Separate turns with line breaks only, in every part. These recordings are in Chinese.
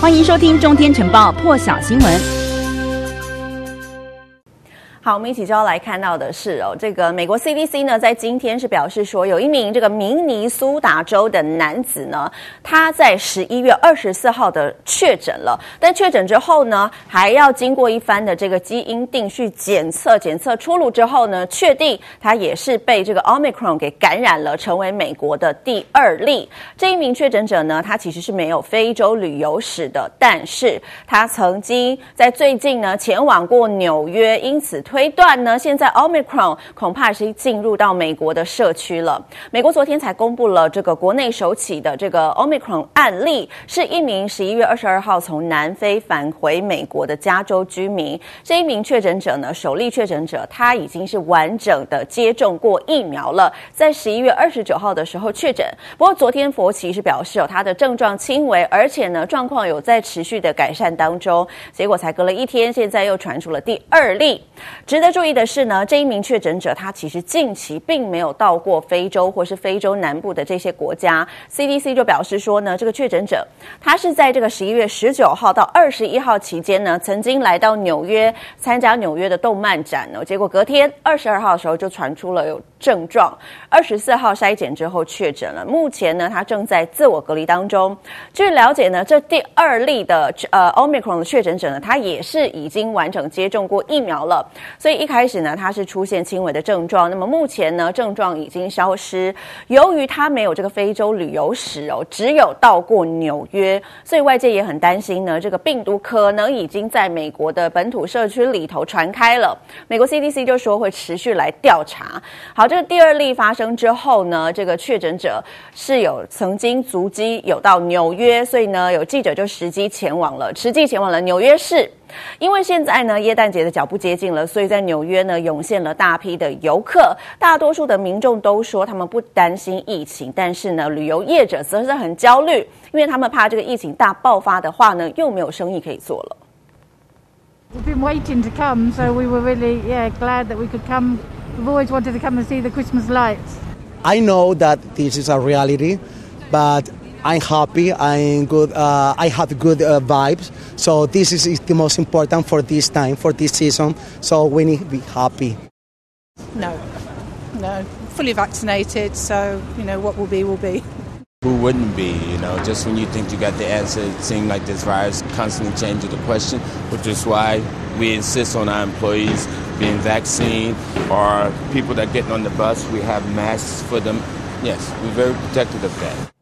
欢迎收听《中天晨报》破晓新闻。
好，我们一起就要来看到的是哦，这个美国 CDC 呢，在今天是表示说，有一名这个明尼苏达州的男子呢，他在十一月二十四号的确诊了，但确诊之后呢，还要经过一番的这个基因定序检测，检测出炉之后呢，确定他也是被这个 Omicron 给感染了，成为美国的第二例。这一名确诊者呢，他其实是没有非洲旅游史的，但是他曾经在最近呢前往过纽约，因此推。推断呢，现在 Omicron 恐怕是进入到美国的社区了。美国昨天才公布了这个国内首起的这个 Omicron 案例，是一名十一月二十二号从南非返回美国的加州居民。这一名确诊者呢，首例确诊者，他已经是完整的接种过疫苗了，在十一月二十九号的时候确诊。不过昨天佛奇是表示哦，他的症状轻微，而且呢状况有在持续的改善当中。结果才隔了一天，现在又传出了第二例。值得注意的是呢，这一名确诊者他其实近期并没有到过非洲或是非洲南部的这些国家。CDC 就表示说呢，这个确诊者他是在这个十一月十九号到二十一号期间呢，曾经来到纽约参加纽约的动漫展呢，结果隔天二十二号的时候就传出了有症状，二十四号筛检之后确诊了。目前呢，他正在自我隔离当中。据了解呢，这第二例的呃 Omicron 的确诊者呢，他也是已经完整接种过疫苗了。所以一开始呢，他是出现轻微的症状。那么目前呢，症状已经消失。由于他没有这个非洲旅游史哦，只有到过纽约，所以外界也很担心呢，这个病毒可能已经在美国的本土社区里头传开了。美国 CDC 就说会持续来调查。好，这个第二例发生之后呢，这个确诊者是有曾经足迹有到纽约，所以呢，有记者就实际前往了，实际前往了纽约市。因为现在呢，耶诞节的脚步接近了，所以在纽约呢，涌现了大批的游客。大多数的民众都说他们不担心疫情，但是呢，旅游业者则是很焦虑，因为他们怕这个疫情大爆发的话呢，又没有生意可以做了。
We've been waiting to come, so we were really, yeah, glad that we could come. We've always wanted to come and see the Christmas lights.
I know that this is a reality, but I'm happy. I'm good. Uh, I have good uh, vibes. So this is, is the most important for this time, for this season. So we need to be happy.
No, no, fully vaccinated. So you know what will be will be.
Who wouldn't be? You know, just when you think you got the answer, it seems like this virus constantly changes the question, which is why we insist on our employees being vaccinated or people that get on the bus, we have masks for them. Yes, we're very protective of that.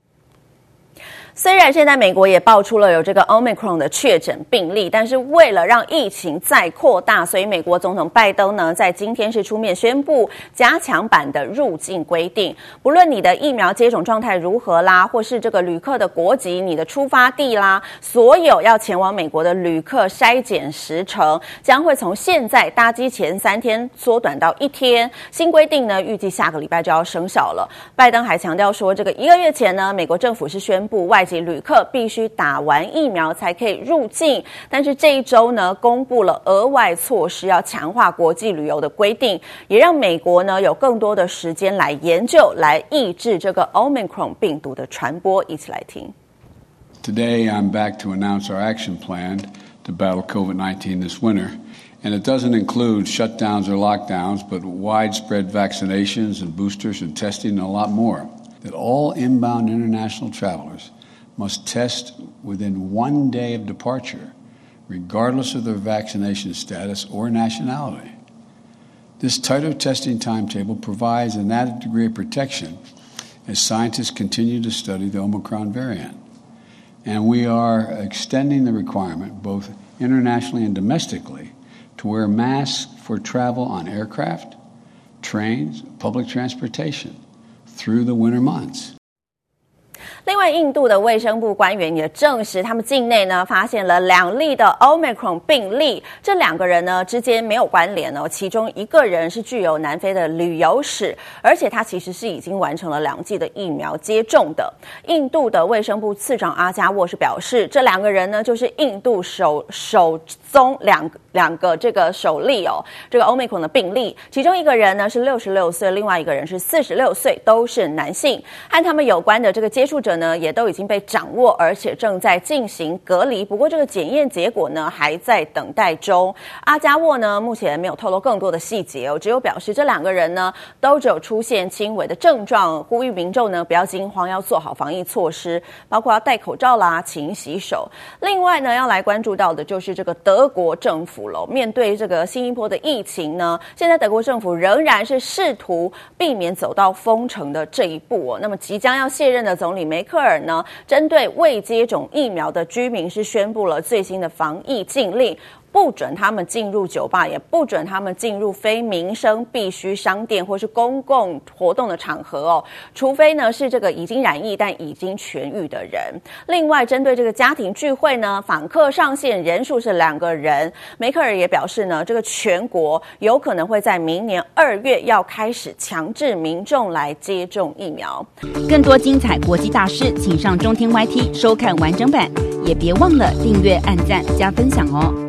虽然现在美国也爆出了有这个 Omicron 的确诊病例，但是为了让疫情再扩大，所以美国总统拜登呢，在今天是出面宣布加强版的入境规定，不论你的疫苗接种状态如何啦，或是这个旅客的国籍、你的出发地啦，所有要前往美国的旅客筛检时程将会从现在搭机前三天缩短到一天。新规定呢，预计下个礼拜就要生效了。拜登还强调说，这个一个月前呢，美国政府是宣布外及旅客必须打完疫苗才可以入境，但是这一周呢，公布了额外措施，要强化国际旅游的规定，也让美国呢有更多的时间来研究，来抑制这个 Omicron 病毒的传播。一起来听。
Today I'm back to announce our action plan to battle COVID-19 this winter, and it doesn't include shutdowns or lockdowns, but widespread vaccinations and boosters and testing and a lot more. That all inbound international travelers must test within one day of departure, regardless of their vaccination status or nationality. This tighter testing timetable provides an added degree of protection as scientists continue to study the Omicron variant. And we are extending the requirement, both internationally and domestically, to wear masks for travel on aircraft, trains, public transportation through the winter months.
另外，印度的卫生部官员也证实，他们境内呢发现了两例的 Omicron 病例，这两个人呢之间没有关联哦。其中一个人是具有南非的旅游史，而且他其实是已经完成了两剂的疫苗接种的。印度的卫生部次长阿加沃是表示，这两个人呢就是印度首首宗两两个这个首例哦，这个 Omicron 的病例，其中一个人呢是六十六岁，另外一个人是四十六岁，都是男性，和他们有关的这个接触者呢也都已经被掌握，而且正在进行隔离。不过这个检验结果呢还在等待中。阿加沃呢目前没有透露更多的细节哦，只有表示这两个人呢都只有出现轻微的症状，呼吁民众呢不要惊慌，要做好防疫措施，包括要戴口罩啦、勤洗手。另外呢要来关注到的就是这个德国政府了。面对这个新一波的疫情呢，现在德国政府仍然是试图避免走到封城的这一步哦。那么即将要卸任的总理梅克尔呢，针对未接种疫苗的居民是宣布了最新的防疫禁令。不准他们进入酒吧，也不准他们进入非民生必需商店或是公共活动的场合哦，除非呢是这个已经染疫但已经痊愈的人。另外，针对这个家庭聚会呢，访客上限人数是两个人。梅克尔也表示呢，这个全国有可能会在明年二月要开始强制民众来接种疫苗。
更多精彩国际大事，请上中天 YT 收看完整版，也别忘了订阅、按赞、加分享哦。